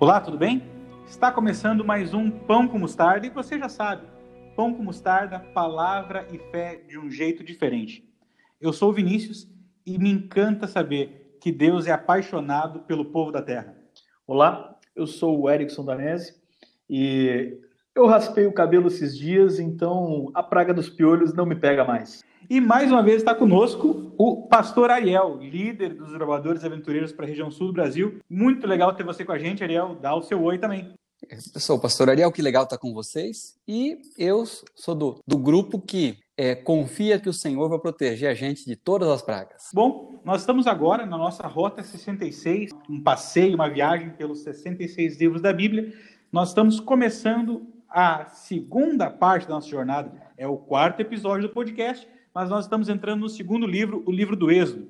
Olá, tudo bem? Está começando mais um Pão com Mostarda e você já sabe, Pão com Mostarda, palavra e fé de um jeito diferente. Eu sou o Vinícius e me encanta saber que Deus é apaixonado pelo povo da terra. Olá, eu sou o Erickson Danese e eu raspei o cabelo esses dias, então a praga dos piolhos não me pega mais. E mais uma vez está conosco o pastor Ariel, líder dos gravadores aventureiros para a região sul do Brasil. Muito legal ter você com a gente, Ariel. Dá o seu oi também. Eu sou o pastor Ariel, que legal estar com vocês. E eu sou do, do grupo que é, confia que o Senhor vai proteger a gente de todas as pragas. Bom, nós estamos agora na nossa Rota 66, um passeio, uma viagem pelos 66 livros da Bíblia. Nós estamos começando a segunda parte da nossa jornada, é o quarto episódio do podcast mas nós estamos entrando no segundo livro, o livro do Êxodo.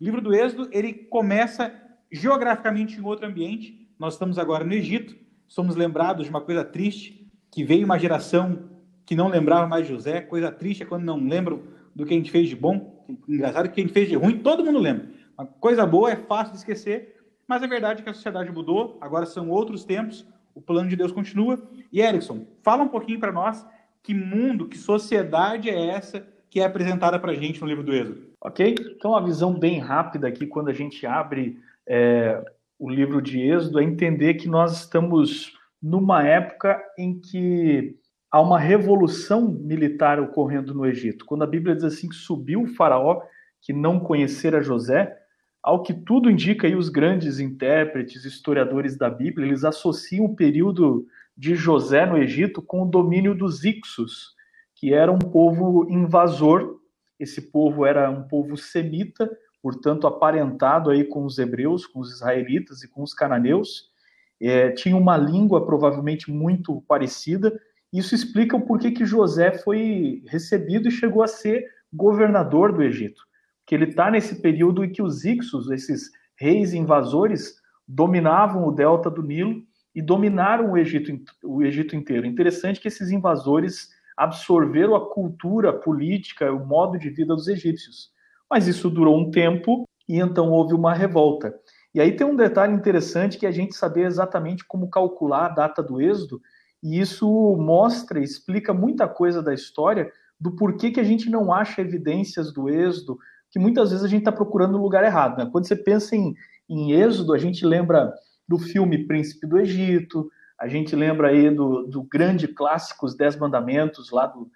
O livro do Êxodo, ele começa geograficamente em outro ambiente. Nós estamos agora no Egito, somos lembrados de uma coisa triste, que veio uma geração que não lembrava mais José. Coisa triste é quando não lembram do que a gente fez de bom. Engraçado que a gente fez de ruim, todo mundo lembra. Uma coisa boa é fácil de esquecer, mas a verdade é que a sociedade mudou, agora são outros tempos, o plano de Deus continua. E Erickson, fala um pouquinho para nós que mundo, que sociedade é essa que é apresentada para a gente no livro do Êxodo. Ok? Então, a visão bem rápida aqui, quando a gente abre é, o livro de Êxodo, é entender que nós estamos numa época em que há uma revolução militar ocorrendo no Egito. Quando a Bíblia diz assim que subiu o faraó, que não conhecera José, ao que tudo indica, aí os grandes intérpretes, historiadores da Bíblia, eles associam o período de José no Egito com o domínio dos Ixos, que era um povo invasor. Esse povo era um povo semita, portanto aparentado aí com os hebreus, com os israelitas e com os cananeus. É, tinha uma língua provavelmente muito parecida. Isso explica o porquê que José foi recebido e chegou a ser governador do Egito. Porque ele está nesse período em que os Ixos, esses reis invasores, dominavam o delta do Nilo e dominaram o Egito, o Egito inteiro. Interessante que esses invasores absorveram a cultura política, o modo de vida dos egípcios. Mas isso durou um tempo e então houve uma revolta. E aí tem um detalhe interessante que é a gente saber exatamente como calcular a data do êxodo, e isso mostra explica muita coisa da história do porquê que a gente não acha evidências do êxodo, que muitas vezes a gente está procurando no lugar errado. Né? Quando você pensa em, em êxodo, a gente lembra do filme Príncipe do Egito, a gente lembra aí do, do grande clássico Os Dez Mandamentos, lá do,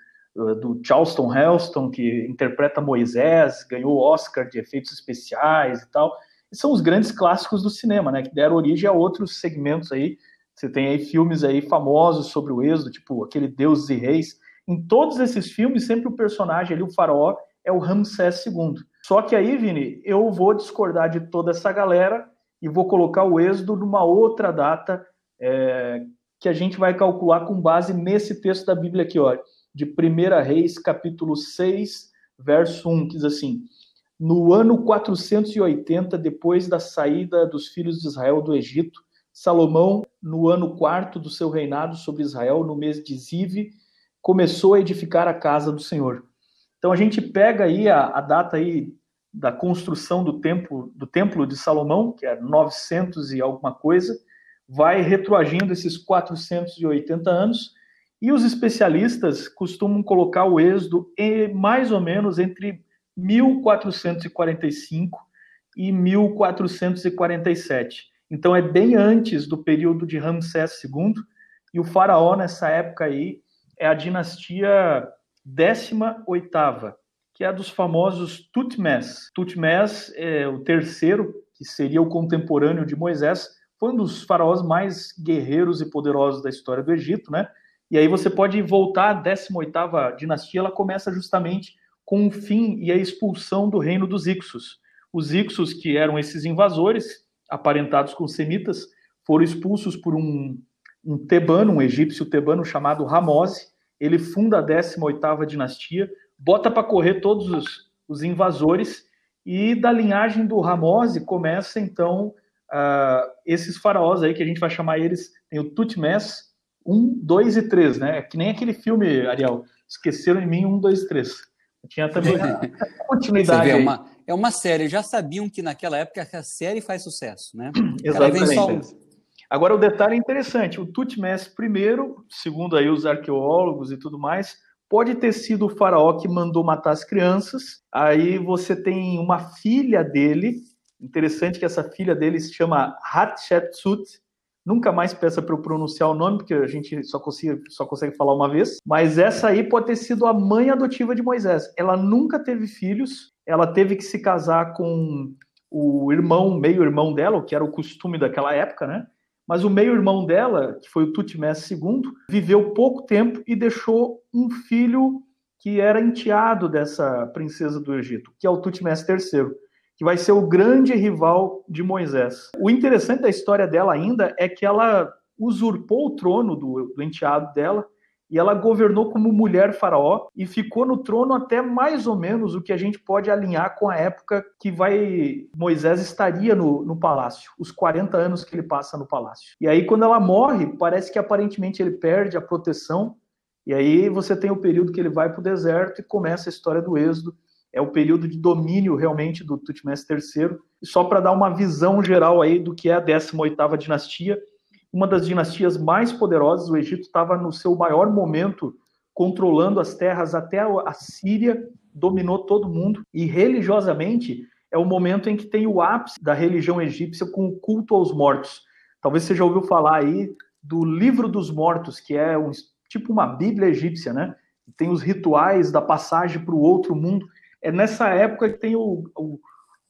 do Charleston Heston, que interpreta Moisés, ganhou Oscar de efeitos especiais e tal. E são os grandes clássicos do cinema, né? Que deram origem a outros segmentos aí. Você tem aí filmes aí famosos sobre o êxodo, tipo aquele Deuses e Reis. Em todos esses filmes, sempre o personagem ali, o faraó, é o Ramsés II. Só que aí, Vini, eu vou discordar de toda essa galera e vou colocar o êxodo numa outra data é, que a gente vai calcular com base nesse texto da Bíblia aqui, ó, de 1 Reis, capítulo 6, verso 1, que diz assim: No ano 480, depois da saída dos filhos de Israel do Egito, Salomão, no ano quarto do seu reinado sobre Israel, no mês de Zive, começou a edificar a casa do Senhor. Então a gente pega aí a, a data aí da construção do templo, do templo de Salomão, que é 900 e alguma coisa, vai retroagindo esses 480 anos, e os especialistas costumam colocar o êxodo em, mais ou menos entre 1445 e 1447. Então é bem antes do período de Ramsés II, e o faraó nessa época aí é a dinastia 18ª, que é a dos famosos Tutmés. Tutmés é o terceiro, que seria o contemporâneo de Moisés, foi um dos faraós mais guerreiros e poderosos da história do Egito, né? E aí você pode voltar à 18ª dinastia, ela começa justamente com o fim e a expulsão do reino dos Ixos. Os Ixos, que eram esses invasores, aparentados com semitas, foram expulsos por um, um tebano, um egípcio tebano chamado Ramose. Ele funda a 18ª dinastia, bota para correr todos os, os invasores, e da linhagem do Ramose começa então uh, esses faraós aí, que a gente vai chamar eles, tem o Tutmés 1, 2 e 3, né? Que nem aquele filme, Ariel, Esqueceram em mim 1, 2 e 3. Tinha também continuidade. Vê, é, uma, é uma série, já sabiam que naquela época a série faz sucesso, né? Exatamente. Agora, o detalhe é interessante: o Tutmés I, segundo aí os arqueólogos e tudo mais, pode ter sido o faraó que mandou matar as crianças. Aí você tem uma filha dele. Interessante que essa filha dele se chama Hatshepsut. Nunca mais peça para eu pronunciar o nome, porque a gente só consegue, só consegue falar uma vez. Mas essa aí pode ter sido a mãe adotiva de Moisés. Ela nunca teve filhos, ela teve que se casar com o irmão, meio-irmão dela, o que era o costume daquela época, né? Mas o meio-irmão dela, que foi o Tutmés II, viveu pouco tempo e deixou um filho que era enteado dessa princesa do Egito, que é o Tutmés III, que vai ser o grande rival de Moisés. O interessante da história dela ainda é que ela usurpou o trono do, do enteado dela e ela governou como mulher faraó e ficou no trono até mais ou menos o que a gente pode alinhar com a época que vai Moisés estaria no, no palácio, os 40 anos que ele passa no palácio. E aí quando ela morre, parece que aparentemente ele perde a proteção e aí você tem o período que ele vai para o deserto e começa a história do êxodo. É o período de domínio realmente do Tutmés III. E só para dar uma visão geral aí do que é a 18ª dinastia, uma das dinastias mais poderosas. O Egito estava no seu maior momento, controlando as terras até a Síria, dominou todo mundo. E religiosamente é o momento em que tem o ápice da religião egípcia com o culto aos mortos. Talvez você já ouviu falar aí do Livro dos Mortos, que é um, tipo uma Bíblia egípcia, né? Tem os rituais da passagem para o outro mundo. É nessa época que tem o, o,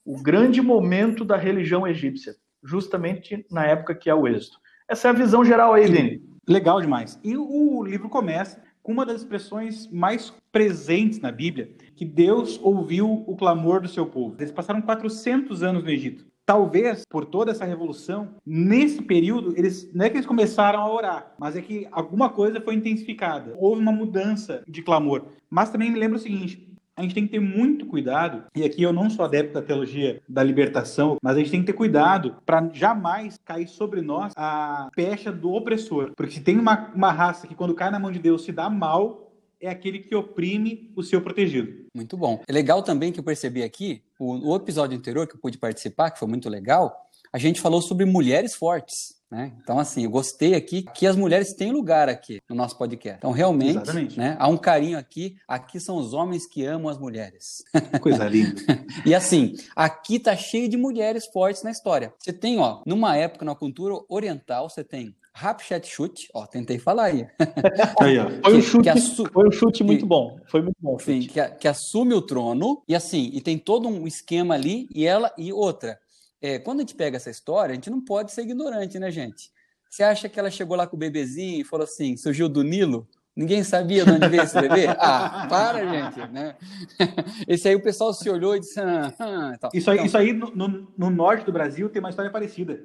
o grande momento da religião egípcia, justamente na época que é o êxodo. Essa é a visão geral aí, Vini. Legal demais. E o livro começa com uma das expressões mais presentes na Bíblia, que Deus ouviu o clamor do seu povo. Eles passaram 400 anos no Egito. Talvez por toda essa revolução, nesse período, eles não é que eles começaram a orar, mas é que alguma coisa foi intensificada. Houve uma mudança de clamor. Mas também me lembra o seguinte: a gente tem que ter muito cuidado, e aqui eu não sou adepto da teologia da libertação, mas a gente tem que ter cuidado para jamais cair sobre nós a pecha do opressor. Porque se tem uma, uma raça que, quando cai na mão de Deus, se dá mal, é aquele que oprime o seu protegido. Muito bom. É legal também que eu percebi aqui, o, o episódio anterior que eu pude participar, que foi muito legal, a gente falou sobre mulheres fortes. Né? Então, assim, eu gostei aqui que as mulheres têm lugar aqui no nosso podcast. Então, realmente, né, há um carinho aqui. Aqui são os homens que amam as mulheres. Coisa linda. e assim, aqui tá cheio de mulheres fortes na história. Você tem, ó, numa época, na cultura oriental, você tem Hatshepsut, ó, tentei falar aí. aí ó. Foi, um chute, assu... foi um chute muito que, bom. Foi muito bom. Sim, que, que, assume o trono e assim, e tem todo um esquema ali e ela e outra é, quando a gente pega essa história, a gente não pode ser ignorante, né, gente? Você acha que ela chegou lá com o bebezinho e falou assim, surgiu do Nilo? Ninguém sabia de onde veio esse bebê? Ah, para, gente, né? Esse aí o pessoal se olhou e disse... Ah, ah. Isso aí, então, isso aí no, no, no, norte do Brasil tem uma história parecida.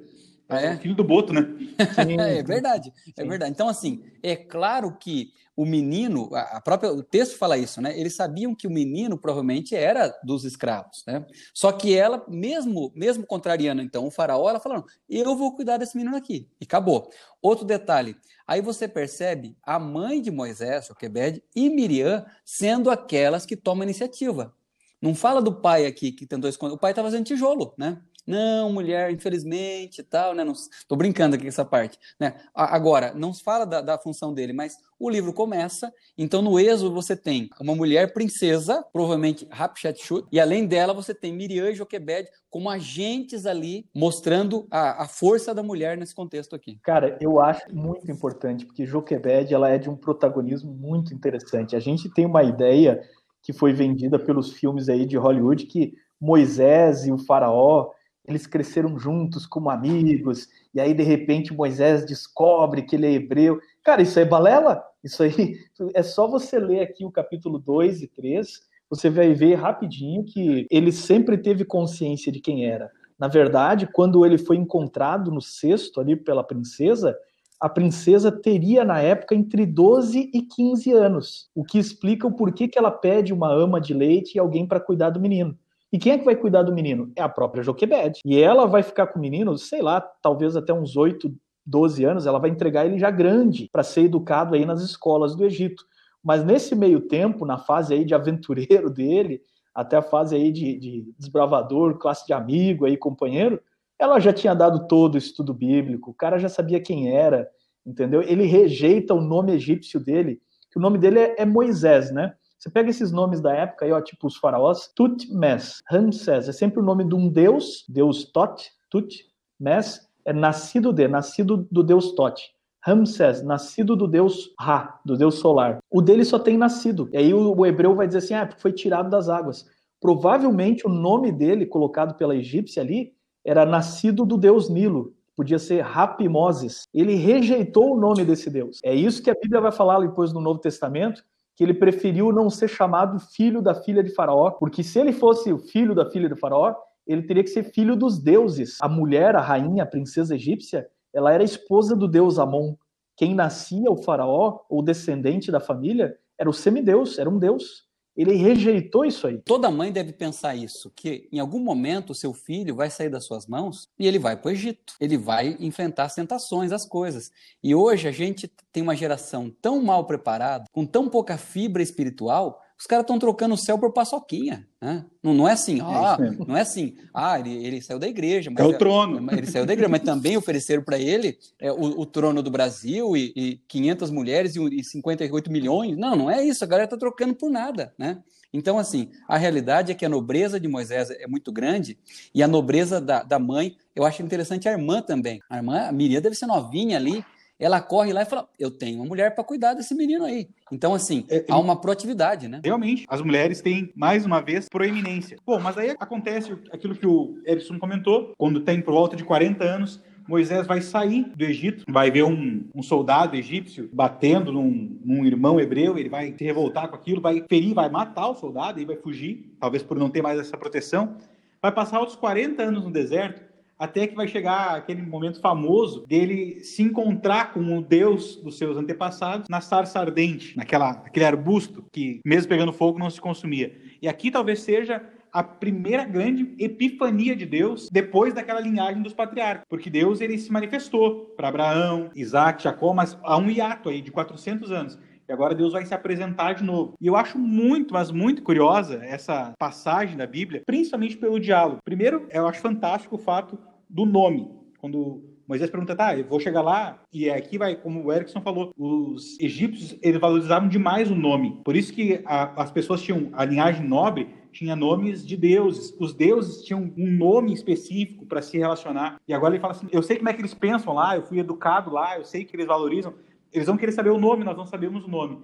É, é? filho do Boto, né? é verdade, é verdade. Então, assim, é claro que o menino, a própria, o texto fala isso, né? Eles sabiam que o menino provavelmente era dos escravos, né? Só que ela, mesmo, mesmo contrariando então o faraó, ela falou: eu vou cuidar desse menino aqui. E acabou. Outro detalhe, aí você percebe a mãe de Moisés, Joquebed, e Miriam sendo aquelas que tomam a iniciativa. Não fala do pai aqui que tentou esconder. O pai estava fazendo tijolo, né? Não, mulher, infelizmente tal, né? Não, tô brincando aqui com essa parte, né? Agora, não se fala da, da, função dele, mas o livro começa, então no Êxodo você tem uma mulher princesa, provavelmente Hatshepsut, e além dela você tem Miriam e Joquebed como agentes ali, mostrando a, a força da mulher nesse contexto aqui. Cara, eu acho muito importante, porque Joquebed, ela é de um protagonismo muito interessante. A gente tem uma ideia que foi vendida pelos filmes aí de Hollywood que Moisés e o faraó eles cresceram juntos como amigos, e aí de repente Moisés descobre que ele é hebreu. Cara, isso é balela? Isso aí é só você ler aqui o capítulo 2 e 3, você vai ver rapidinho que ele sempre teve consciência de quem era. Na verdade, quando ele foi encontrado no cesto ali pela princesa, a princesa teria na época entre 12 e 15 anos, o que explica o porquê que ela pede uma ama de leite e alguém para cuidar do menino. E quem é que vai cuidar do menino? É a própria Joquebed. E ela vai ficar com o menino, sei lá, talvez até uns 8, 12 anos, ela vai entregar ele já grande para ser educado aí nas escolas do Egito. Mas nesse meio tempo, na fase aí de aventureiro dele, até a fase aí de, de desbravador, classe de amigo aí, companheiro, ela já tinha dado todo o estudo bíblico, o cara já sabia quem era, entendeu? Ele rejeita o nome egípcio dele, que o nome dele é, é Moisés, né? Você pega esses nomes da época aí, ó, tipo os faraós, Tutmes, Ramsés, é sempre o nome de um deus, deus Tot, Tut, Mes, é nascido de, nascido do deus Tot. Ramsés, nascido do deus Ra, do deus solar. O dele só tem nascido. E aí o, o hebreu vai dizer assim, ah, foi tirado das águas. Provavelmente o nome dele, colocado pela egípcia ali, era nascido do deus Nilo, podia ser Rapimoses. Ele rejeitou o nome desse Deus. É isso que a Bíblia vai falar depois no Novo Testamento, que ele preferiu não ser chamado filho da filha de Faraó, porque se ele fosse o filho da filha de Faraó, ele teria que ser filho dos deuses. A mulher, a rainha, a princesa egípcia, ela era esposa do deus Amon. Quem nascia, o faraó, ou descendente da família, era o semideus, era um deus. Ele rejeitou isso aí. Toda mãe deve pensar isso, que em algum momento o seu filho vai sair das suas mãos e ele vai para o Egito. Ele vai enfrentar as tentações, as coisas. E hoje a gente tem uma geração tão mal preparada, com tão pouca fibra espiritual, os caras estão trocando o céu por paçoquinha. Né? Não, não é assim, é ah, não é assim, ah, ele, ele saiu da igreja. é o trono. Ele saiu da igreja, mas também ofereceram para ele é, o, o, trono do Brasil e, e 500 mulheres e, e 58 milhões. Não, não é isso, a galera está trocando por nada. Né? Então, assim, a realidade é que a nobreza de Moisés é muito grande e a nobreza da, da mãe, eu acho interessante a irmã também. A irmã, a Miriam deve ser novinha ali, ela corre lá e fala: Eu tenho uma mulher para cuidar desse menino aí. Então, assim, é, há uma proatividade, né? Realmente, as mulheres têm, mais uma vez, proeminência. Bom, mas aí acontece aquilo que o Edson comentou, quando tem por volta de 40 anos, Moisés vai sair do Egito, vai ver um, um soldado egípcio batendo num, num, irmão hebreu, ele vai se revoltar com aquilo, vai ferir, vai matar o soldado e vai fugir, talvez por não ter mais essa proteção. Vai passar outros 40 anos no deserto até que vai chegar aquele momento famoso dele se encontrar com o Deus dos seus antepassados na sarça ardente, naquela, aquele arbusto que, mesmo pegando fogo, não se consumia. E aqui talvez seja a primeira grande epifania de Deus depois daquela linhagem dos patriarcas, porque Deus ele se manifestou para Abraão, Isaac, Jacó, mas há um hiato aí de 400 anos. E agora Deus vai se apresentar de novo. E eu acho muito, mas muito curiosa essa passagem da Bíblia, principalmente pelo diálogo. Primeiro, eu acho fantástico o fato do nome. Quando Moisés pergunta, tá, eu vou chegar lá, e aqui vai, como o Erickson falou, os egípcios, eles valorizavam demais o nome. Por isso que a, as pessoas tinham, a linhagem nobre tinha nomes de deuses. Os deuses tinham um nome específico para se relacionar. E agora ele fala assim, eu sei como é que eles pensam lá, eu fui educado lá, eu sei que eles valorizam. Eles vão querer saber o nome, nós não sabemos o nome.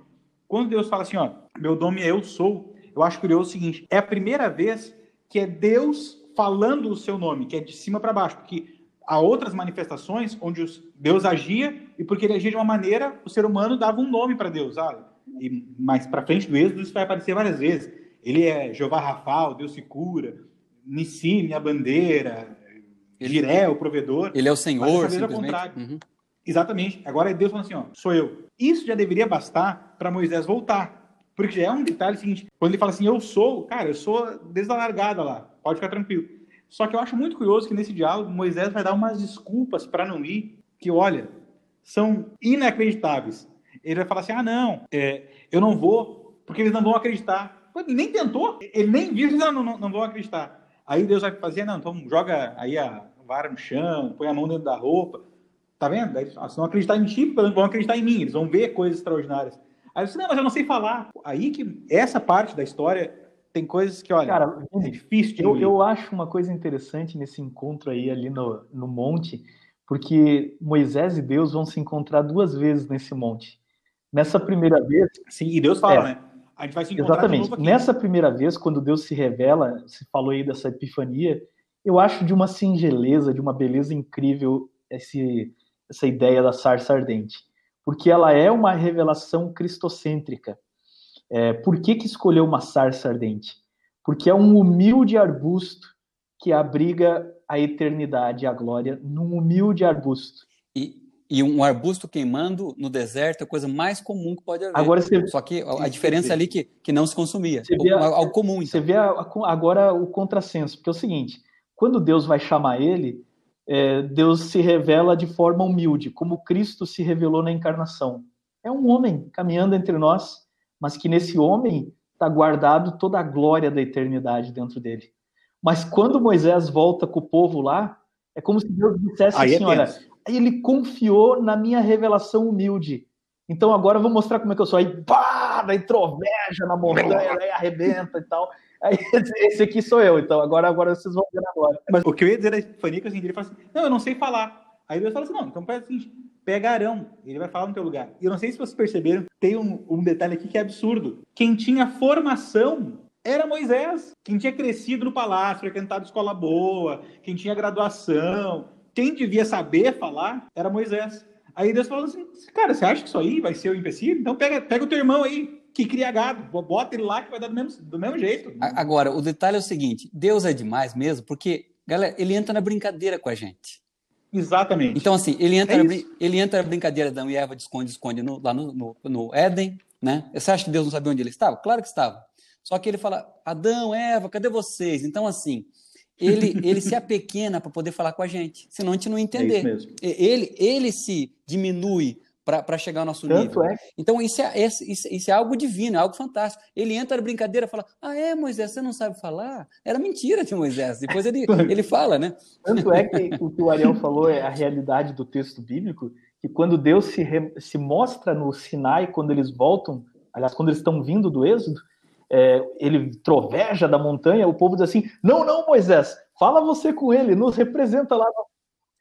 Quando Deus fala assim, ó, meu nome é eu sou, eu acho curioso o seguinte, é a primeira vez que é Deus falando o seu nome, que é de cima para baixo, porque há outras manifestações onde Deus agia e porque ele agia de uma maneira, o ser humano dava um nome para Deus, sabe? E mais para frente do Êxodo isso vai aparecer várias vezes. Ele é Jeová Rafael, Deus se cura, Nissi, minha bandeira, Jiré, o provedor. Ele é o Senhor, simplesmente. Uhum. Exatamente. Agora é Deus falando assim, ó, sou eu. Isso já deveria bastar para Moisés voltar. Porque já é um detalhe seguinte, quando ele fala assim, eu sou, cara, eu sou desde a largada lá pode ficar tranquilo. Só que eu acho muito curioso que nesse diálogo Moisés vai dar umas desculpas para não ir, que olha, são inacreditáveis. Ele vai falar assim: ah, não, é, eu não vou, porque eles não vão acreditar. Ele nem tentou, ele nem viu, não, não, não vão acreditar. Aí Deus vai fazer: não, então joga aí a vara no chão, põe a mão dentro da roupa. Tá vendo? Aí, se não acreditar em ti, vão acreditar em mim, eles vão ver coisas extraordinárias. Aí disse: não, mas eu não sei falar. Aí que essa parte da história tem coisas que, olha, Cara, é difícil de eu, eu acho uma coisa interessante nesse encontro aí ali no, no monte, porque Moisés e Deus vão se encontrar duas vezes nesse monte. Nessa primeira vez. Sim, e Deus fala, é, né? A gente vai se encontrar Exatamente. Nessa primeira vez, quando Deus se revela, se falou aí dessa epifania, eu acho de uma singeleza, de uma beleza incrível esse, essa ideia da sarça ardente. Porque ela é uma revelação cristocêntrica. É, por que, que escolheu uma sarça ardente? Porque é um humilde arbusto que abriga a eternidade e a glória num humilde arbusto. E, e um arbusto queimando no deserto é a coisa mais comum que pode haver. Agora você, Só que a, a diferença ali que, que não se consumia. Você vê algo comum. Então. Você vê a, a, agora o contrassenso, porque é o seguinte: quando Deus vai chamar ele, é, Deus se revela de forma humilde, como Cristo se revelou na encarnação. É um homem caminhando entre nós mas que nesse homem está guardado toda a glória da eternidade dentro dele. Mas quando Moisés volta com o povo lá, É como se Deus dissesse Aí é assim: é olha, ele confiou na minha revelação humilde. Então agora eu vou mostrar como é que eu sou. Aí, pá, daí troveja na montanha, aí arrebenta e tal. Aí, esse aqui sou eu, então agora, agora vocês vão ver agora. Mas o que eu ia dizer da Epifania, que assim, ele fala assim, não, eu não sei falar. Aí Deus fala assim, não, então faz o seguinte, pega Arão, ele vai falar no teu lugar. E eu não sei se vocês perceberam, tem um, um detalhe aqui que é absurdo. Quem tinha formação era Moisés. Quem tinha crescido no palácio, frequentado escola boa, quem tinha graduação, quem devia saber falar era Moisés. Aí Deus falou assim: cara, você acha que isso aí vai ser o empecilho? Então pega, pega o teu irmão aí, que cria gado, bota ele lá que vai dar do mesmo, do mesmo jeito. Agora, o detalhe é o seguinte: Deus é demais mesmo, porque, galera, ele entra na brincadeira com a gente. Exatamente. Então, assim, ele entra, é na, ele entra na brincadeira da Adão e Eva de esconde, esconde no, lá no, no, no Éden, né? Você acha que Deus não sabia onde ele estava? Claro que estava. Só que ele fala, Adão, Eva, cadê vocês? Então, assim, ele, ele se apequena para poder falar com a gente, senão a gente não entender. É ele, ele se diminui para chegar ao nosso Tanto nível. É. Então, isso é, isso, isso é algo divino, é algo fantástico. Ele entra na brincadeira e fala: Ah, é, Moisés, você não sabe falar? Era mentira de Moisés. Depois ele, ele fala, né? Tanto é que o que o Ariel falou é a realidade do texto bíblico, que quando Deus se, re, se mostra no Sinai, quando eles voltam, aliás, quando eles estão vindo do Êxodo, é, ele troveja da montanha, o povo diz assim: Não, não, Moisés, fala você com ele, nos representa lá.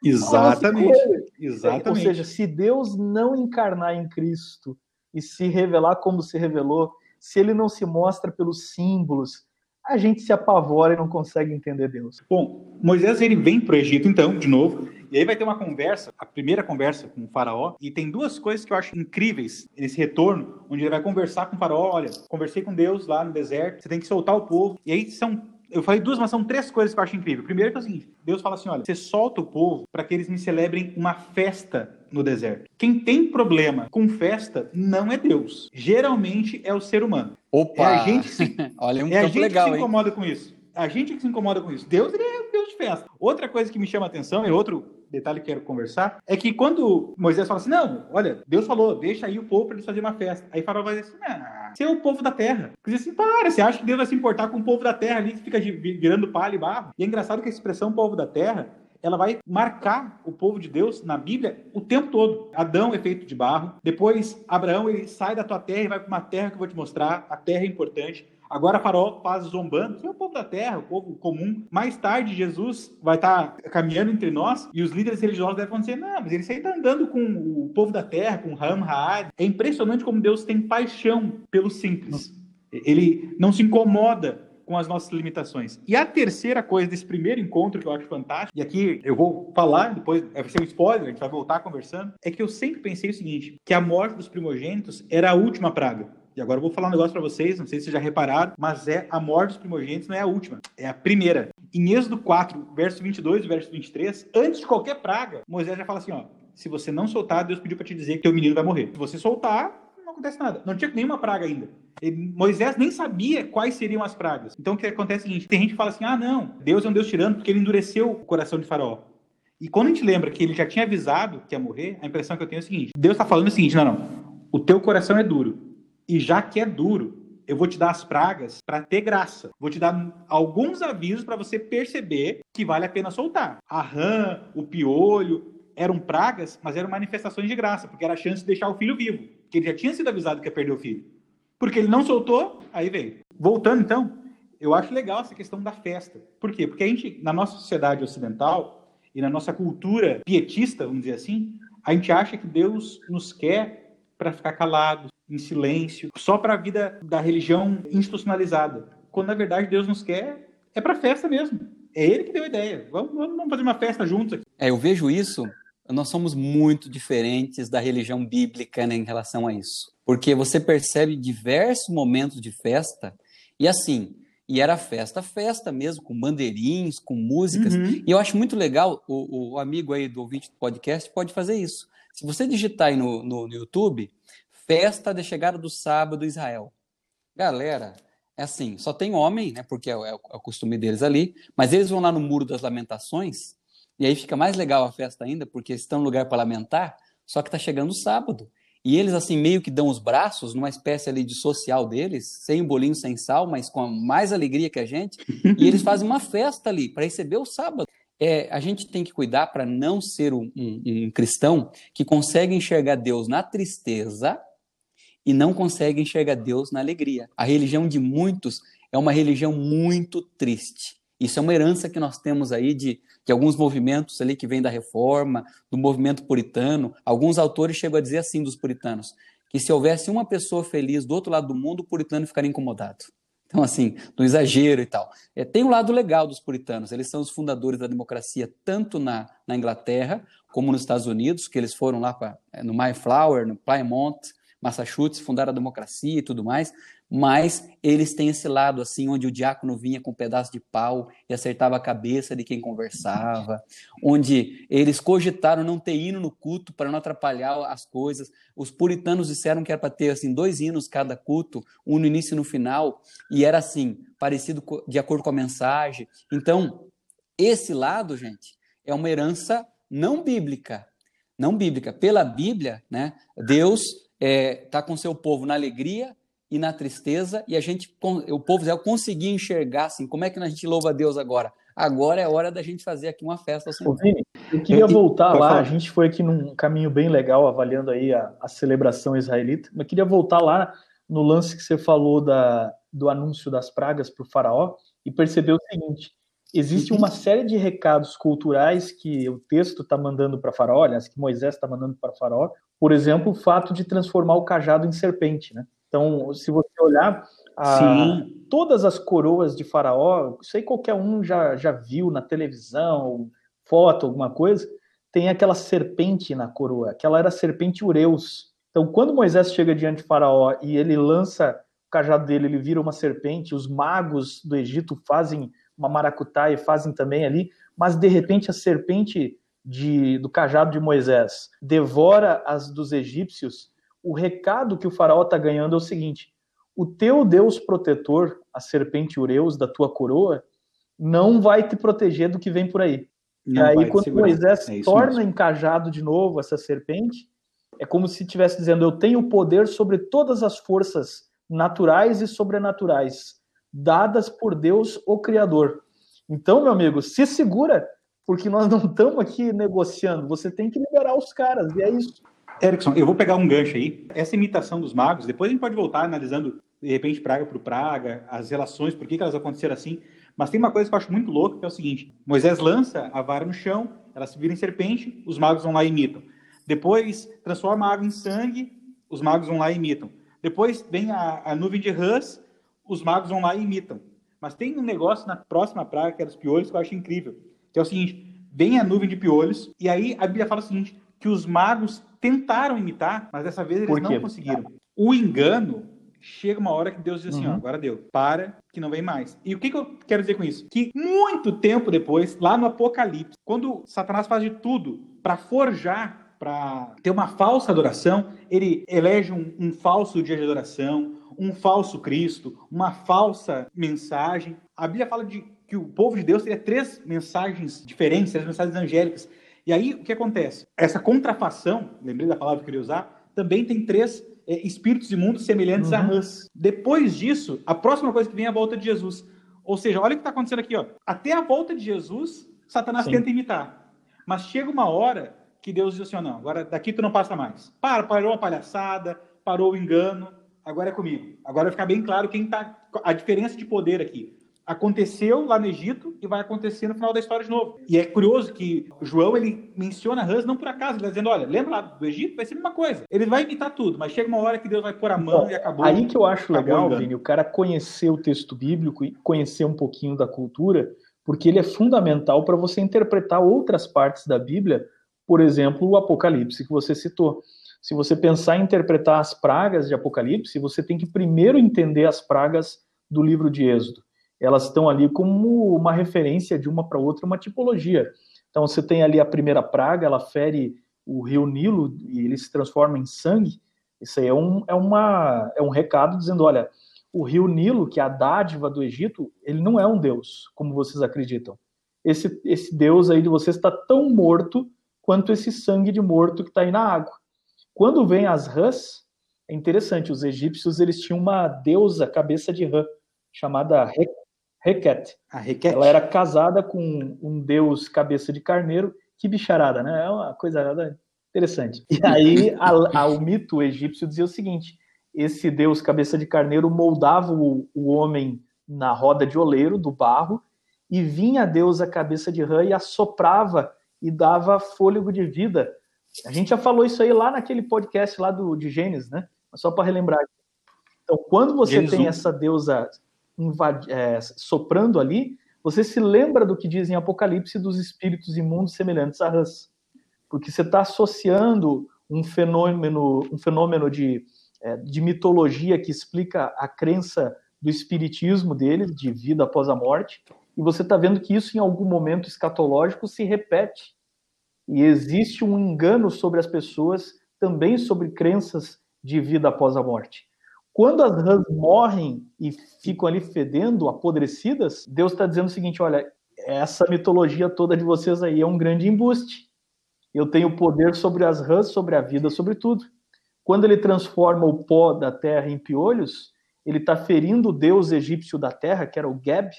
Exatamente. Exatamente. Ou seja, se Deus não encarnar em Cristo e se revelar como se revelou, se ele não se mostra pelos símbolos, a gente se apavora e não consegue entender Deus. Bom, Moisés ele vem para o Egito então, de novo, e aí vai ter uma conversa, a primeira conversa com o faraó, e tem duas coisas que eu acho incríveis nesse retorno, onde ele vai conversar com o faraó, olha, conversei com Deus lá no deserto, você tem que soltar o povo. E aí são eu falei duas, mas são três coisas que eu acho incrível. Primeiro que é o seguinte: Deus fala assim: olha, você solta o povo para que eles me celebrem uma festa no deserto. Quem tem problema com festa não é Deus. Geralmente é o ser humano. Opa! É a gente, se, olha, um é a gente legal, que se incomoda hein? com isso. A gente que se incomoda com isso. Deus ele é Deus de festa. Outra coisa que me chama a atenção, e outro detalhe que quero conversar, é que quando Moisés fala assim, não, olha, Deus falou, deixa aí o povo para eles fazerem uma festa. Aí Faraó vai dizer assim, ah, você é o povo da terra. Diz assim, para, você acha que Deus vai se importar com o povo da terra ali que fica virando palha e barro? E é engraçado que a expressão povo da terra ela vai marcar o povo de Deus na Bíblia o tempo todo. Adão é feito de barro, depois Abraão ele sai da tua terra e vai para uma terra que eu vou te mostrar, a terra é importante. Agora Faraó faz zombando, que é o povo da terra, o povo comum. Mais tarde, Jesus vai estar tá caminhando entre nós e os líderes religiosos devem dizer: não, mas ele está andando com o povo da terra, com Ram, Raad. É impressionante como Deus tem paixão pelo simples. Ele não se incomoda com as nossas limitações. E a terceira coisa desse primeiro encontro que eu acho fantástico, e aqui eu vou falar, depois vai ser um spoiler, a gente vai voltar conversando, é que eu sempre pensei o seguinte, que a morte dos primogênitos era a última praga. E agora eu vou falar um negócio para vocês, não sei se vocês já repararam, mas é a morte dos primogênitos não é a última, é a primeira. Em Êxodo 4, verso 22 e verso 23, antes de qualquer praga, Moisés já fala assim, ó, se você não soltar, Deus pediu para te dizer que teu menino vai morrer. Se você soltar, não acontece nada. Não tinha nenhuma praga ainda. Moisés nem sabia quais seriam as pragas. Então o que acontece é o seguinte: tem gente que fala assim, ah, não, Deus é um Deus tirando porque ele endureceu o coração de Faraó. E quando a gente lembra que ele já tinha avisado que ia morrer, a impressão que eu tenho é o seguinte: Deus está falando o seguinte, não, não, o teu coração é duro. E já que é duro, eu vou te dar as pragas para ter graça. Vou te dar alguns avisos para você perceber que vale a pena soltar. A rã, o piolho, eram pragas, mas eram manifestações de graça, porque era a chance de deixar o filho vivo. Porque ele já tinha sido avisado que ia perder o filho. Porque ele não soltou, aí veio. Voltando então, eu acho legal essa questão da festa. Por quê? Porque a gente, na nossa sociedade ocidental e na nossa cultura pietista, vamos dizer assim, a gente acha que Deus nos quer para ficar calados, em silêncio, só para a vida da religião institucionalizada. Quando na verdade Deus nos quer é para festa mesmo. É Ele que deu a ideia. Vamos, vamos fazer uma festa juntos aqui. É, eu vejo isso. Nós somos muito diferentes da religião bíblica né, em relação a isso, porque você percebe diversos momentos de festa e assim. E era festa, festa mesmo, com bandeirinhos, com músicas. Uhum. E eu acho muito legal, o, o, amigo aí do ouvinte do podcast pode fazer isso. Se você digitar aí no, no, no YouTube, festa de chegada do sábado Israel. Galera, é assim, só tem homem, né, porque é, é, o, é o costume deles ali, mas eles vão lá no Muro das Lamentações, e aí fica mais legal a festa ainda, porque estão no lugar para lamentar, só que está chegando o sábado. E eles, assim, meio que dão os braços numa espécie ali de social deles, sem bolinho, sem sal, mas com mais alegria que a gente. E eles fazem uma festa ali para receber o sábado. é, a gente tem que cuidar para não ser um, um, um cristão que consegue enxergar Deus na tristeza e não consegue enxergar Deus na alegria. A religião de muitos é uma religião muito triste. Isso é uma herança que nós temos aí de, de alguns movimentos ali que vêm da reforma, do movimento puritano. Alguns autores chegam a dizer assim dos puritanos, que se houvesse uma pessoa feliz do outro lado do mundo, o puritano ficaria incomodado. Então, assim, do exagero e tal. É, tem o um lado legal dos puritanos, eles são os fundadores da democracia, tanto na, na Inglaterra como nos Estados Unidos, que eles foram lá pra, é, no Mayflower, no Plymouth, Massachusetts, fundaram a democracia e tudo mais, mas eles têm esse lado assim, onde o diácono vinha com um pedaço de pau e acertava a cabeça de quem conversava, onde eles cogitaram não ter hino no culto para não atrapalhar as coisas. Os puritanos disseram que era para ter assim dois hinos cada culto, um no início e no final, e era assim, parecido de acordo com a mensagem. Então, esse lado, gente, é uma herança não bíblica, não bíblica. Pela Bíblia, né, Deus está é, tá com seu povo na alegria e na tristeza, e a gente, o povo Israel conseguir enxergar assim, como é que a gente louva a Deus agora? Agora é hora da gente fazer aqui uma festa. Assim. Ô, Vini, eu queria voltar lá, a gente foi aqui num caminho bem legal, avaliando aí a, a celebração israelita, mas queria voltar lá no lance que você falou da, do anúncio das pragas para o faraó, e perceber o seguinte, existe uma série de recados culturais que o texto está mandando para Faraó, aliás, que Moisés está mandando para Faraó. Por exemplo, o fato de transformar o cajado em serpente, né? Então, se você olhar a, todas as coroas de Faraó, sei qualquer um já, já viu na televisão, foto, alguma coisa, tem aquela serpente na coroa. Aquela era a serpente Ureus. Então, quando Moisés chega diante de Faraó e ele lança o cajado dele, ele vira uma serpente, os magos do Egito fazem uma maracutaia, fazem também ali, mas de repente a serpente de, do cajado de Moisés devora as dos egípcios, o recado que o faraó está ganhando é o seguinte: o teu Deus protetor, a serpente Ureus da tua coroa, não vai te proteger do que vem por aí. Não e aí, quando Moisés é torna mesmo. encajado de novo essa serpente, é como se estivesse dizendo: Eu tenho poder sobre todas as forças naturais e sobrenaturais, dadas por Deus, o Criador. Então, meu amigo, se segura, porque nós não estamos aqui negociando. Você tem que liberar os caras, e é isso. Erickson, eu vou pegar um gancho aí. Essa imitação dos magos, depois a gente pode voltar analisando, de repente, praga por praga, as relações, por que, que elas aconteceram assim. Mas tem uma coisa que eu acho muito louca, que é o seguinte: Moisés lança a vara no chão, ela se vira em serpente, os magos vão lá e imitam. Depois transforma a água em sangue, os magos vão lá e imitam. Depois vem a, a nuvem de rãs, os magos vão lá e imitam. Mas tem um negócio na próxima praga, que é dos piolhos, que eu acho incrível. Que é o seguinte: vem a nuvem de piolhos, e aí a Bíblia fala o seguinte: que os magos tentaram imitar, mas dessa vez eles não conseguiram. O engano chega uma hora que Deus diz assim: uhum. ó, agora deu, para que não vem mais. E o que, que eu quero dizer com isso? Que muito tempo depois, lá no Apocalipse, quando Satanás faz de tudo para forjar para ter uma falsa adoração, ele elege um, um, falso dia de adoração, um falso Cristo, uma falsa mensagem. A Bíblia fala de que o povo de Deus teria três mensagens diferentes, três mensagens angélicas. E aí, o que acontece? Essa contrafação, lembrei da palavra que eu queria usar, também tem três é, espíritos imundos semelhantes uhum. a rãs. Depois disso, a próxima coisa que vem é a volta de Jesus. Ou seja, olha o que está acontecendo aqui. Ó. Até a volta de Jesus, Satanás Sim. tenta imitar. Mas chega uma hora que Deus diz assim, não, agora daqui tu não passa mais. Para, parou a palhaçada, parou o engano, agora é comigo. Agora vai ficar bem claro quem está a diferença de poder aqui aconteceu lá no Egito e vai acontecer no final da história de novo. E é curioso que João ele menciona Rãs não por acaso, ele está dizendo, olha, lembra lá do Egito? Vai ser a mesma coisa. Ele vai imitar tudo, mas chega uma hora que Deus vai pôr a mão Bom, e acabou. Aí que eu acho legal, Vini, o cara conhecer o texto bíblico e conhecer um pouquinho da cultura, porque ele é fundamental para você interpretar outras partes da Bíblia, por exemplo, o Apocalipse que você citou. Se você pensar em interpretar as pragas de Apocalipse, você tem que primeiro entender as pragas do livro de Êxodo elas estão ali como uma referência de uma para outra, uma tipologia. Então você tem ali a primeira praga, ela fere o rio Nilo e ele se transforma em sangue. Isso aí é um, é uma, é um recado dizendo, olha, o rio Nilo, que é a dádiva do Egito, ele não é um deus, como vocês acreditam. Esse, esse deus aí de vocês está tão morto quanto esse sangue de morto que está aí na água. Quando vem as rãs, é interessante, os egípcios eles tinham uma deusa cabeça de rã, chamada Requete. A Requete. Ela era casada com um deus cabeça de carneiro. Que bicharada, né? É uma coisa interessante. E aí a, a, o mito egípcio dizia o seguinte: esse deus cabeça de carneiro moldava o, o homem na roda de oleiro do barro e vinha a deusa cabeça de rã e assoprava e dava fôlego de vida. A gente já falou isso aí lá naquele podcast lá do, de Gênesis, né? Só para relembrar. Então, quando você Gênesis tem essa deusa é, soprando ali, você se lembra do que diz em Apocalipse dos espíritos imundos semelhantes a rãs. Porque você está associando um fenômeno, um fenômeno de, é, de mitologia que explica a crença do espiritismo dele, de vida após a morte, e você está vendo que isso, em algum momento escatológico, se repete. E existe um engano sobre as pessoas, também sobre crenças de vida após a morte. Quando as rãs morrem e ficam ali fedendo, apodrecidas, Deus está dizendo o seguinte: olha, essa mitologia toda de vocês aí é um grande embuste. Eu tenho poder sobre as rãs, sobre a vida, sobre tudo. Quando ele transforma o pó da terra em piolhos, ele está ferindo o deus egípcio da terra, que era o Geb,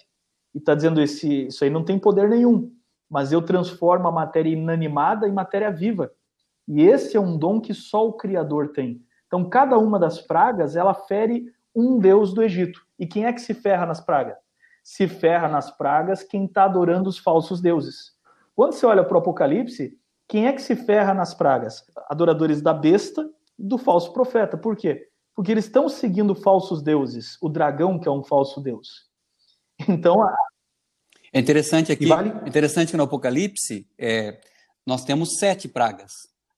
e está dizendo: esse, isso aí não tem poder nenhum, mas eu transformo a matéria inanimada em matéria viva. E esse é um dom que só o Criador tem. Então, cada uma das pragas, ela fere um deus do Egito. E quem é que se ferra nas pragas? Se ferra nas pragas quem está adorando os falsos deuses. Quando você olha para o Apocalipse, quem é que se ferra nas pragas? Adoradores da besta do falso profeta. Por quê? Porque eles estão seguindo falsos deuses. O dragão, que é um falso deus. Então. A... É interessante aqui. Vale... Interessante que no Apocalipse é, nós temos sete pragas.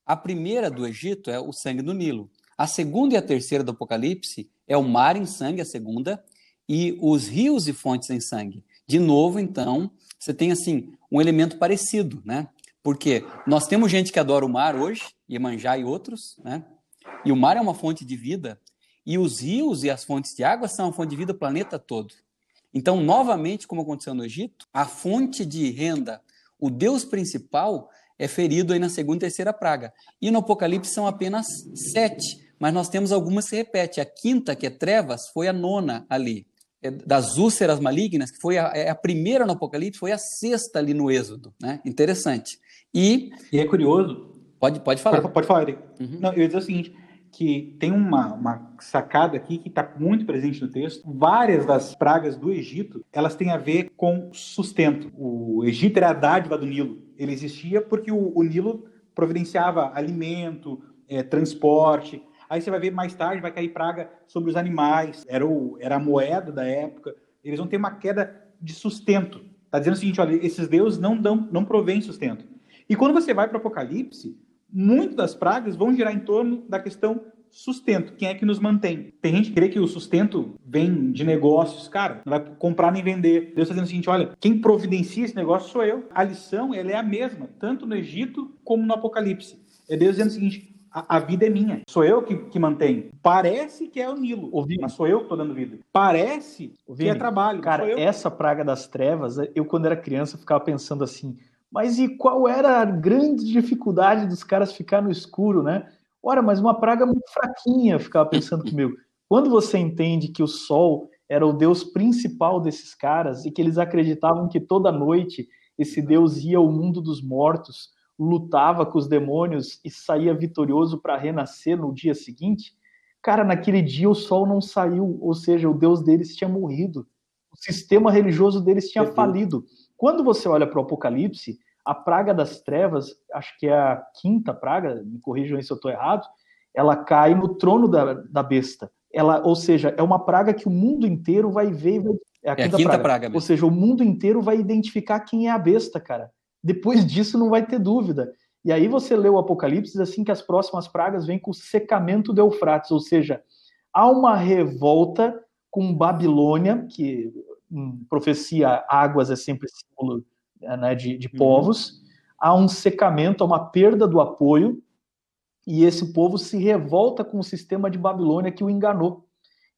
A primeira do Egito é o sangue do Nilo. A segunda e a terceira do Apocalipse é o mar em sangue, a segunda, e os rios e fontes em sangue. De novo, então, você tem assim um elemento parecido, né? Porque nós temos gente que adora o mar hoje, Iemanjá e outros, né? E o mar é uma fonte de vida, e os rios e as fontes de água são a fonte de vida do planeta todo. Então, novamente, como aconteceu no Egito, a fonte de renda, o Deus principal, é ferido aí na segunda e terceira praga. E no Apocalipse são apenas sete mas nós temos algumas que se repete. A quinta, que é trevas, foi a nona ali. É das úlceras malignas, que foi a, é a, primeira no Apocalipse, foi a sexta ali no Êxodo. Né? Interessante. E, e é curioso. Pode, pode falar. Pode, pode falar, Eric. Uhum. Não, eu ia dizer o seguinte: que tem uma, uma sacada aqui que está muito presente no texto. Várias das pragas do Egito, elas têm a ver com sustento. O Egito era a dádiva do Nilo. Ele existia porque o, o Nilo providenciava alimento, é, transporte, Aí você vai ver mais tarde, vai cair praga sobre os animais, era, o, era a moeda da época. Eles vão ter uma queda de sustento. Está dizendo o seguinte: olha, esses deuses não, dão, não provêm sustento. E quando você vai para o Apocalipse, muitas das pragas vão girar em torno da questão sustento. Quem é que nos mantém? Tem gente que crê que o sustento vem de negócios. Cara, não vai comprar nem vender. Deus está dizendo o seguinte: olha, quem providencia esse negócio sou eu. A lição ela é a mesma, tanto no Egito como no Apocalipse. É Deus dizendo o seguinte: a, a, vida é minha. Sou eu que, que mantenho. Parece que é o Nilo, mas sou eu que estou dando vida. Parece que é trabalho. Cara, essa praga das trevas, eu quando era criança ficava pensando assim, mas e qual era a grande dificuldade dos caras ficar no escuro, né? Ora, mas uma praga muito fraquinha, ficava pensando comigo. Quando você entende que o sol era o deus principal desses caras e que eles acreditavam que toda noite esse deus ia ao mundo dos mortos, lutava com os demônios e saía vitorioso para renascer no dia seguinte, cara, naquele dia o sol não saiu, ou seja, o Deus deles tinha morrido. O sistema religioso deles tinha falido. Quando você olha para o Apocalipse, a praga das trevas, acho que é a quinta praga, me corrijam se eu estou errado, ela cai no trono da, da besta. Ela, ou seja, é uma praga que o mundo inteiro vai ver. Vai, é a quinta, é a quinta praga. praga ou seja, o mundo inteiro vai identificar quem é a besta, cara. Depois disso não vai ter dúvida. E aí você lê o Apocalipse assim que as próximas pragas vêm com o secamento do Eufrates, ou seja, há uma revolta com Babilônia, que em profecia águas é sempre símbolo né, de, de uhum. povos, uhum. há um secamento, há uma perda do apoio, e esse povo se revolta com o sistema de Babilônia que o enganou.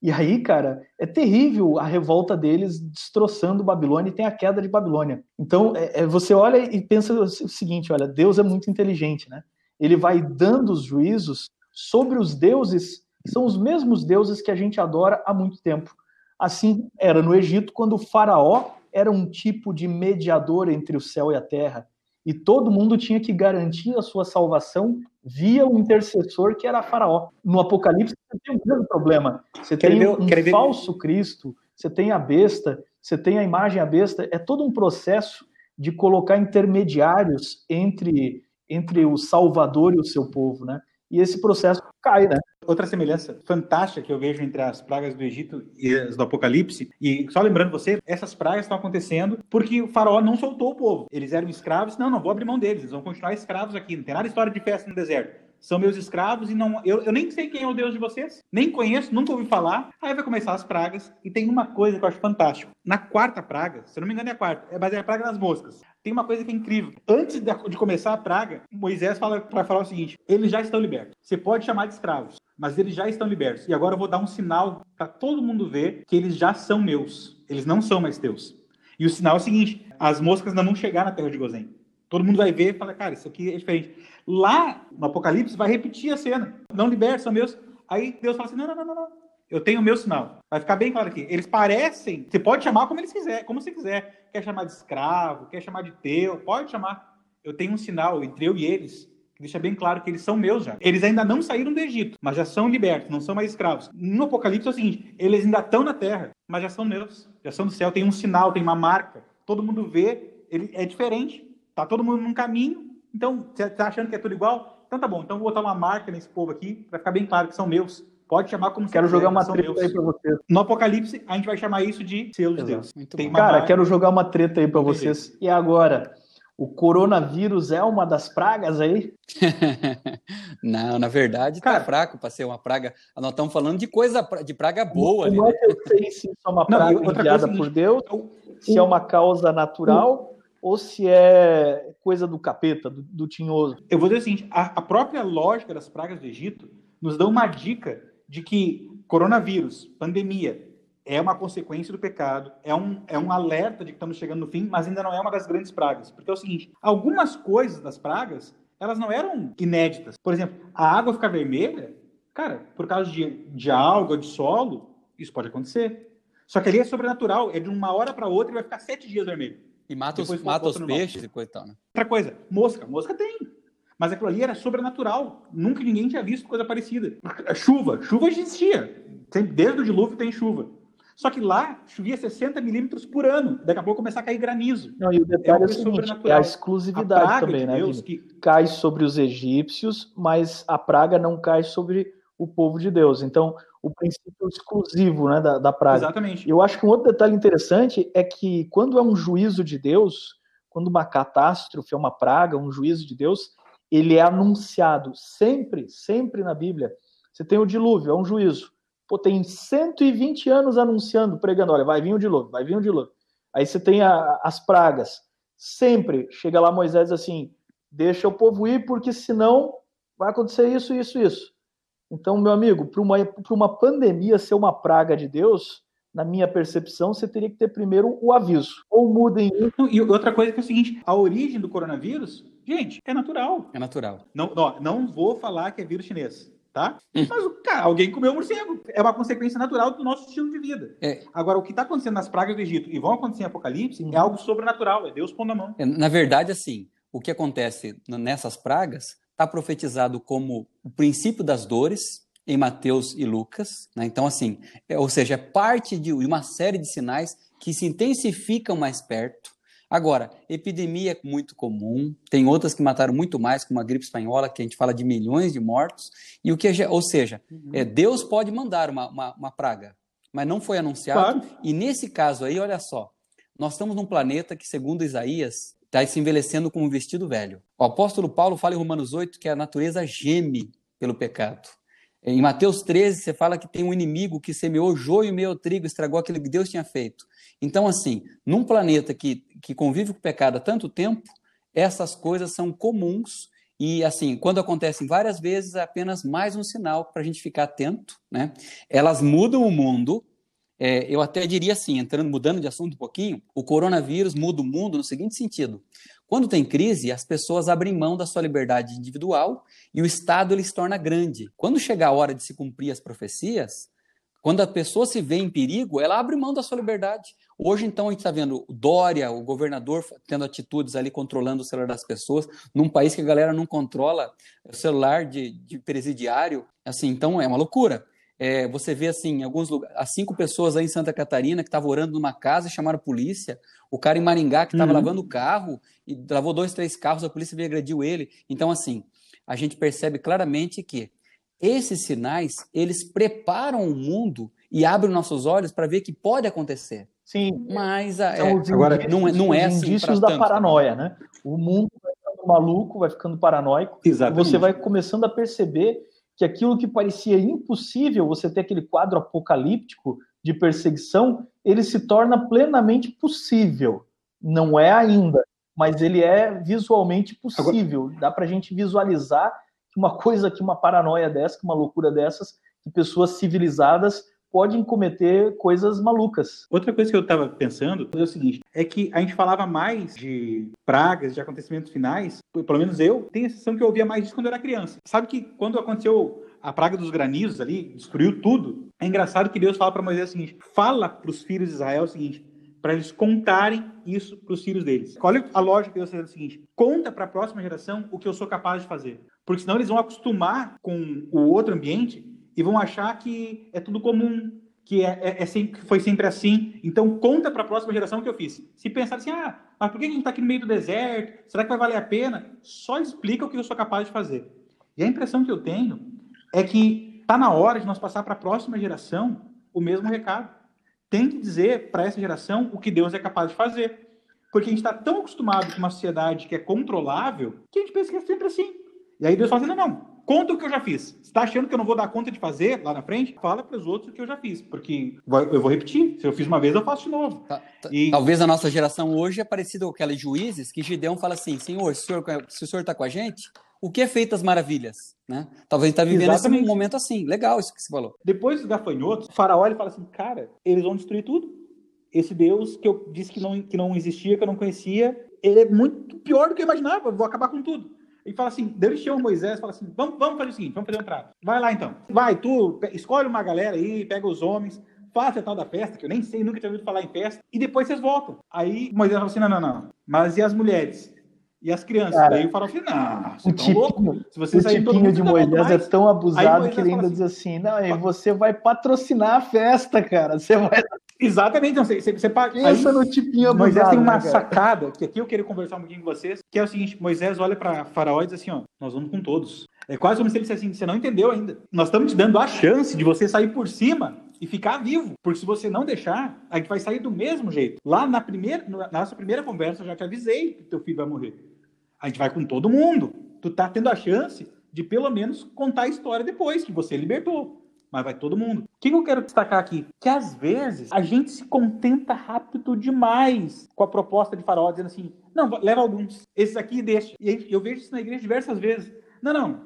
E aí, cara, é terrível a revolta deles destroçando Babilônia e tem a queda de Babilônia. Então, é, é, você olha e pensa o seguinte: olha, Deus é muito inteligente, né? Ele vai dando os juízos sobre os deuses, que são os mesmos deuses que a gente adora há muito tempo. Assim era no Egito, quando o faraó era um tipo de mediador entre o céu e a terra. E todo mundo tinha que garantir a sua salvação via o intercessor que era faraó. No Apocalipse você tem o mesmo problema. Você tem ver, um falso Cristo, você tem a besta, você tem a imagem à besta. É todo um processo de colocar intermediários entre, entre o Salvador e o seu povo, né? E esse processo cai, né? Outra semelhança fantástica que eu vejo entre as pragas do Egito e as do Apocalipse, e só lembrando você, essas pragas estão acontecendo porque o faraó não soltou o povo. Eles eram escravos, não, não vou abrir mão deles, eles vão continuar escravos aqui, não tem nada de história de festa no deserto são meus escravos e não eu, eu nem sei quem é o Deus de vocês, nem conheço, nunca ouvi falar. Aí vai começar as pragas e tem uma coisa que eu acho fantástico. Na quarta praga, se eu não me engano é a quarta, é, mas é a praga das moscas. Tem uma coisa que é incrível. Antes de, começar a praga, Moisés fala para falar o seguinte: eles já estão libertos. Você pode chamar de escravos, mas eles já estão libertos. E agora eu vou dar um sinal para todo mundo ver que eles já são meus. Eles não são mais teus. E o sinal é o seguinte: as moscas não vão chegar na terra de Gozém. Todo mundo vai ver e fala, cara, isso aqui é diferente. Lá no Apocalipse vai repetir a cena. Não liberta, são meus. Aí Deus fala assim: não, não, não, não. Eu tenho o meu sinal. Vai ficar bem claro aqui. Eles parecem. Você pode chamar como eles quiser, como você quiser. Quer chamar de escravo, quer chamar de teu, pode chamar. Eu tenho um sinal entre eu e eles que deixa bem claro que eles são meus já. Eles ainda não saíram do Egito, mas já são libertos, não são mais escravos. No Apocalipse é o seguinte: eles ainda estão na terra, mas já são meus, já são do céu. Tem um sinal, tem uma marca. Todo mundo vê, ele é diferente. Tá todo mundo num caminho, então, você está achando que é tudo igual? Então tá bom, então vou botar uma marca nesse povo aqui, para ficar bem claro que são meus. Pode chamar como Quero jogar uma treta meus. aí para você. No Apocalipse, a gente vai chamar isso de selo de Deus. Cara, marca... quero jogar uma treta aí para vocês. E agora? O coronavírus é uma das pragas aí? não, na verdade tá fraco para ser uma praga. Nós estamos falando de coisa de praga boa. Não é que eu sei se isso é uma praga não, enviada por Deus, se é uma causa natural ou se é coisa do capeta, do, do tinhoso. Eu vou dizer o seguinte: a, a própria lógica das pragas do Egito nos dá uma dica de que coronavírus, pandemia, é uma consequência do pecado, é um, é um alerta de que estamos chegando no fim, mas ainda não é uma das grandes pragas. Porque é o seguinte: algumas coisas das pragas, elas não eram inéditas. Por exemplo, a água ficar vermelha, cara, por causa de, de alga, de solo, isso pode acontecer. Só que ali é sobrenatural, é de uma hora para outra e vai ficar sete dias vermelho. E mata os, mata os peixes e coisa e tal, né? Outra coisa, mosca. Mosca tem. Mas aquilo ali era sobrenatural. Nunca ninguém tinha visto coisa parecida. Chuva. Chuva existia. Desde o dilúvio tem chuva. Só que lá chovia 60 milímetros por ano. Daqui a pouco começar a cair granizo. Não, e o detalhe é, é o seguinte, é a exclusividade a também, de né? Deus, que... Cai sobre os egípcios, mas a praga não cai sobre o povo de Deus. Então, o princípio exclusivo né, da, da praga. Exatamente. Eu acho que um outro detalhe interessante é que quando é um juízo de Deus, quando uma catástrofe é uma praga, um juízo de Deus, ele é anunciado sempre, sempre na Bíblia. Você tem o dilúvio, é um juízo. Pô, tem 120 anos anunciando, pregando, olha, vai vir o dilúvio, vai vir o dilúvio. Aí você tem a, as pragas. Sempre chega lá Moisés assim, deixa o povo ir, porque senão vai acontecer isso, isso, isso. Então, meu amigo, para uma, uma pandemia ser uma praga de Deus, na minha percepção, você teria que ter primeiro o aviso. Ou mudem isso. E outra coisa que é o seguinte: a origem do coronavírus, gente, é natural. É natural. Não, não, não vou falar que é vírus chinês. Tá? Hum. Mas, cara, alguém comeu morcego. É uma consequência natural do nosso estilo de vida. É. Agora, o que está acontecendo nas pragas do Egito e vão acontecer em Apocalipse é algo sobrenatural. É Deus pondo a mão. É, na verdade, assim, o que acontece nessas pragas está profetizado como o princípio das dores em Mateus e Lucas. Né? Então, assim, é, ou seja, é parte de uma série de sinais que se intensificam mais perto. Agora, epidemia é muito comum, tem outras que mataram muito mais, como a gripe espanhola, que a gente fala de milhões de mortos, e o que, ou seja, uhum. é, Deus pode mandar uma, uma, uma, praga, mas não foi anunciado, claro. e nesse caso aí, olha só, nós estamos num planeta que, segundo Isaías, está se envelhecendo como um vestido velho. O apóstolo Paulo fala em Romanos 8 que a natureza geme pelo pecado. Em Mateus 13, você fala que tem um inimigo que semeou joio e meio trigo, estragou aquilo que Deus tinha feito. Então, assim, num planeta que, que convive com o pecado há tanto tempo, essas coisas são comuns e, assim, quando acontecem várias vezes, é apenas mais um sinal para a gente ficar atento, né? Elas mudam o mundo, é, eu até diria assim, entrando, mudando de assunto um pouquinho, o coronavírus muda o mundo no seguinte sentido: quando tem crise, as pessoas abrem mão da sua liberdade individual e o Estado ele se torna grande. Quando chegar a hora de se cumprir as profecias, Quando a pessoa se vê em perigo, ela abre mão da sua liberdade. Hoje, então, a gente está vendo Dória, o governador, tendo atitudes ali, controlando o celular das pessoas, num país que a galera não controla o celular de, de presidiário. Assim, então, é uma loucura. É, você vê assim, em alguns lugares, as cinco pessoas aí em Santa Catarina que estavam orando numa casa e chamaram a polícia. O cara em Maringá que estava uhum. lavando o carro e lavou dois, três carros, a polícia veio agrediu ele. Então, assim, a gente percebe claramente que esses sinais, eles preparam o mundo e abrem nossos olhos para ver que pode acontecer. Sim. Mas é, agora não, é, não é assim. indícios da paranoia, né? O mundo vai ficando maluco, vai ficando paranoico. Exatamente. E você vai começando a perceber que aquilo que parecia impossível, você ter aquele quadro apocalíptico de perseguição, ele se torna plenamente possível. Não é ainda, mas ele é visualmente possível. Agora... Dá para a gente visualizar uma coisa, que uma paranoia dessa, que uma loucura dessas, que pessoas civilizadas podem cometer coisas malucas. Outra coisa que eu estava pensando é o seguinte: é que a gente falava mais de pragas, de acontecimentos finais, pelo menos eu tenho a sensação que eu ouvia mais disso quando eu era criança. Sabe que quando aconteceu a praga dos granizos ali, destruiu tudo, é engraçado que Deus fala para Moisés o seguinte: fala para os filhos de Israel o seguinte, para eles contarem isso para os filhos deles. Olha a lógica que Deus está dizendo o seguinte: conta para a próxima geração o que eu sou capaz de fazer. Porque senão eles vão acostumar com o outro ambiente e vão achar que é tudo comum, que é, é, é sempre, foi sempre assim. Então, conta para a próxima geração o que eu fiz. Se pensar assim, ah, mas por que a gente está aqui no meio do deserto? Será que vai valer a pena? Só explica o que eu sou capaz de fazer. E a impressão que eu tenho é que está na hora de nós passar para a próxima geração o mesmo recado. Tem que dizer para essa geração o que Deus é capaz de fazer. Porque a gente está tão acostumado com uma sociedade que é controlável que a gente pensa que é sempre assim. E aí Deus fala assim: não, não, conta o que eu já fiz. Você está achando que eu não vou dar conta de fazer lá na frente? Fala para os outros o que eu já fiz, porque eu vou repetir. Se eu fiz uma vez, eu faço de novo. Tá, tá. E... Talvez a nossa geração hoje é parecida com aqueles juízes que Gideão fala assim: Senhor, se o senhor, se o senhor está com a gente, o que é feito as maravilhas? Né? Talvez está vivendo esse momento assim. Legal isso que você falou. Depois dos gafanhotos, o faraó ele fala assim: cara, eles vão destruir tudo. Esse Deus que eu disse que não, que não existia, que eu não conhecia, ele é muito pior do que eu imaginava. Eu vou acabar com tudo. E fala assim, Deus chama Moisés fala assim, vamos, vamos fazer o seguinte, vamos fazer um trato. Vai lá então. Vai, tu escolhe uma galera aí, pega os homens, faça a tal da festa, que eu nem sei, nunca tinha ouvido falar em festa, e depois vocês voltam. Aí Moisés fala assim, não, não, não. Mas e as mulheres? E as crianças? Cara, Daí o farol fala não, o tipinho, louco. Se você o sair tipinho de Moisés é tão abusado que ele ainda assim, diz assim, não, você vai patrocinar a festa, cara. Você vai... Exatamente, então, você, você, paga. Pensa no tipinho abusado. Moisés tem uma né, sacada, que aqui eu queria conversar um pouquinho com vocês, que é o seguinte: Moisés olha para Faraó e diz assim: ó, nós vamos com todos. É quase como se ele dissesse assim: você não entendeu ainda. Nós estamos te dando a chance de você sair por cima e ficar vivo. Porque se você não deixar, a gente vai sair do mesmo jeito. Lá na primeira, na nossa primeira conversa, eu já te avisei que teu filho vai morrer. A gente vai com todo mundo. Tu tá tendo a chance de pelo menos contar a história depois que você libertou mas vai todo mundo. O que eu quero destacar aqui? Que às vezes a gente se contenta rápido demais com a proposta de Faraó, dizendo assim: não, leva alguns, esses aqui deixa. E eu vejo isso na igreja diversas vezes. Não, não,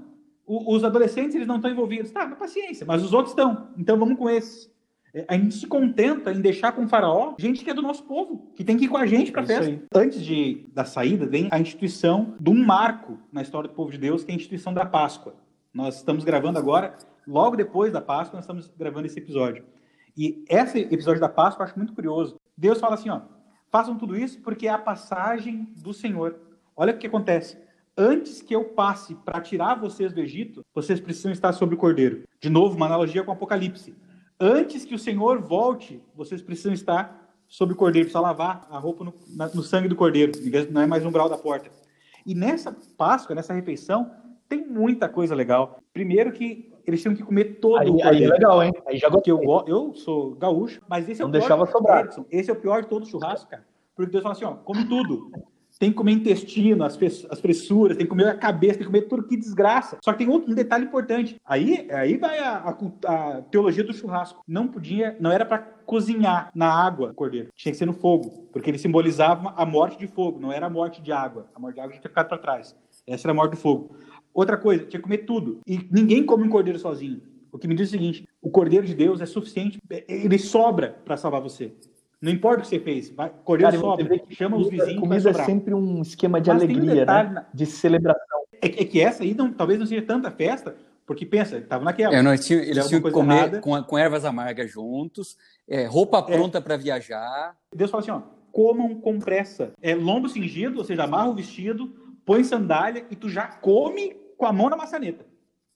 os adolescentes eles não estão envolvidos. Tá, mas paciência, mas os outros estão. Então vamos com esses. É, a gente se contenta em deixar com o faraó gente que é do nosso povo, que tem que ir com a gente para a festa. Aí. Antes de, da saída, vem a instituição de um marco na história do povo de Deus, que é a instituição da Páscoa. Nós estamos gravando agora logo depois da Páscoa, nós estamos gravando esse episódio. E esse episódio da Páscoa eu acho muito curioso. Deus fala assim, ó, façam tudo isso porque é a passagem do Senhor. Olha o que acontece. Antes que eu passe para tirar vocês do Egito, vocês precisam estar sobre o cordeiro. De novo, uma analogia com o Apocalipse. Antes que o Senhor volte, vocês precisam estar sobre o cordeiro, precisa lavar a roupa no, na, no sangue do cordeiro, não é mais um umbral da porta. E nessa Páscoa, nessa refeição, tem muita coisa legal. Primeiro que eles tinham que comer todo aí, o Aí é legal, hein? Aí já gostei. Eu, eu sou gaúcho, mas esse é Não o pior. deixava sobrar. Edson, esse é o pior de todo o churrasco, cara. Porque Deus fala assim, ó, come tudo. Tem que comer intestino, as, as fressuras, tem que comer a cabeça, tem que comer tudo, que desgraça. Só que tem outro, um detalhe importante. Aí, aí vai a, a, a teologia do churrasco. Não podia, não era para cozinhar na água o cordeiro. Tinha que ser no fogo, porque ele simbolizava a morte de fogo, não era a morte de água. A morte de água tinha ficado para trás. Essa era a morte do fogo. Outra coisa, tinha que comer tudo. E ninguém come um cordeiro sozinho. O que me diz é o seguinte: o cordeiro de Deus é suficiente, ele sobra para salvar você. Não importa o que você fez, vai, cordeiro Cara, sobra, chama comida, os vizinhos. Comida é sempre um esquema de Mas alegria, um né? de celebração. É, é, que essa aí não, talvez não seja tanta festa, Porque pensa, estava naquela. É, nós tinha, eles tinham que comer com, com, ervas amargas juntos, é, roupa é. pronta é. para viajar. Deus fala assim: ó, comam com pressa. É lombo cingido, ou seja, amarra o vestido, põe sandália e tu já come com a mão na maçaneta.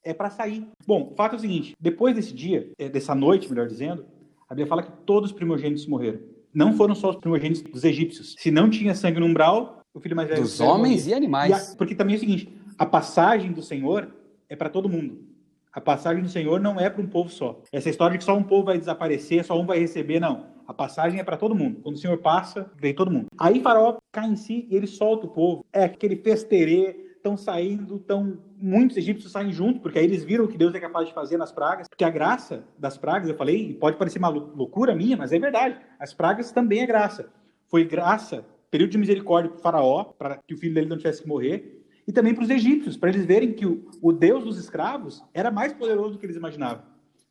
É para sair. Bom, o fato é o seguinte: depois desse dia, é, dessa noite, melhor dizendo, a Bíblia fala que todos os primogênitos morreram. Não foram só os primogênitos dos egípcios. Se não tinha sangue no umbral, o filho mais velho. Dos homens morrer. e animais. E a, porque também é o seguinte: a passagem do Senhor é para todo mundo. A passagem do Senhor não é para um povo só. Essa história de que só um povo vai desaparecer, só um vai receber, não. A passagem é para todo mundo. Quando o Senhor passa, vem todo mundo. Aí Faraó cai em si e ele solta o povo. É aquele festerê, estão saindo, tão muitos egípcios saem junto, porque aí eles viram o que Deus é capaz de fazer nas pragas. Porque a graça das pragas, eu falei, pode parecer uma loucura minha, mas é verdade. As pragas também é graça. Foi graça, período de misericórdia para o Faraó, para que o filho dele não tivesse que morrer e também para os egípcios, para eles verem que o, o Deus dos escravos era mais poderoso do que eles imaginavam.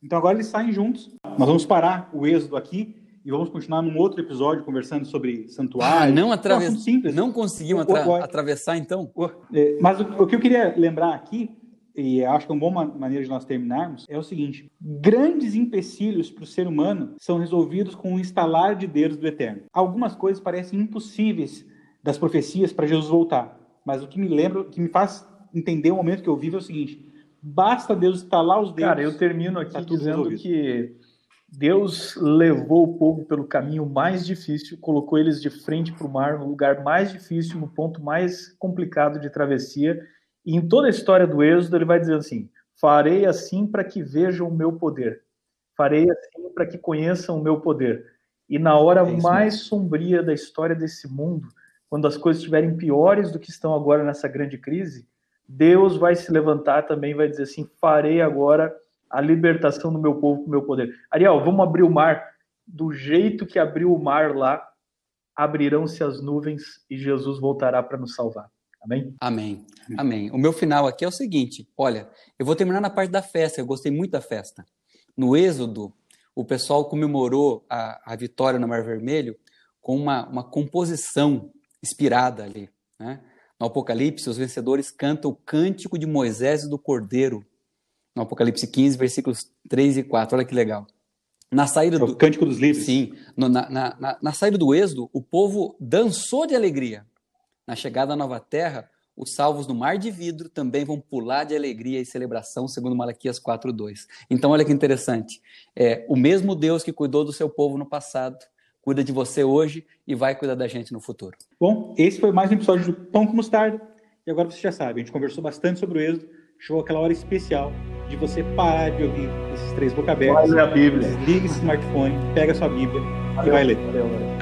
Então agora eles saem juntos. Nós vamos parar o êxodo aqui e vamos continuar num outro episódio conversando sobre santuário. Ah, não atravessar, simples. Não conseguiam atra o, o, atravessar então? É, mas o, que eu queria lembrar aqui e acho que é uma boa maneira de nós terminarmos, é o seguinte: grandes empecilhos para o ser humano são resolvidos com o instalar de dedos do Eterno. Algumas coisas parecem impossíveis das profecias para Jesus voltar mas o que me lembra, o que me faz entender o momento que eu vivo é o seguinte: basta Deus estalar os dedos. Cara, eu termino aqui tá dizendo resolvido. que Deus levou o povo pelo caminho mais difícil, colocou eles de frente para o mar, no lugar mais difícil, no ponto mais complicado de travessia. E em toda a história do Êxodo, ele vai dizer assim: farei assim para que vejam o meu poder, farei assim para que conheçam o meu poder. E na hora é mais mesmo. sombria da história desse mundo, quando as coisas estiverem piores do que estão agora nessa grande crise, Deus vai se levantar também, vai dizer assim: farei agora a libertação do meu povo com meu poder. Ariel, vamos abrir o mar. Do jeito que abriu o mar lá, abrirão-se as nuvens e Jesus voltará para nos salvar. Amém? Amém. Amém. O meu final aqui é o seguinte: olha, eu vou terminar na parte da festa, eu gostei muito da festa. No Êxodo, o pessoal comemorou a, a vitória no Mar Vermelho com uma, uma composição inspirada ali. Né? No Apocalipse, os vencedores cantam o cântico de Moisés e do Cordeiro. No Apocalipse 15, versículos 3 e 4. Olha que legal. Na saída é do. Cântico dos Livros. Sim. No, na, na, na saída do Êxodo, o povo dançou de alegria. Na chegada à nova terra, os salvos no mar de vidro também vão pular de alegria e celebração, segundo Malaquias 4:2. Então, olha que interessante. É, o mesmo Deus que cuidou do seu povo no passado cuida de você hoje e vai cuidar da gente no futuro. Bom, esse foi mais um episódio do Pão com Mostarda. E agora você já sabe, a gente conversou bastante sobre o êxodo. Chegou aquela hora especial de você parar de ouvir esses três boca abertos. Vai ler a Bíblia. Desliga esse smartphone, pega a sua Bíblia valeu, e vai ler. Valeu, valeu.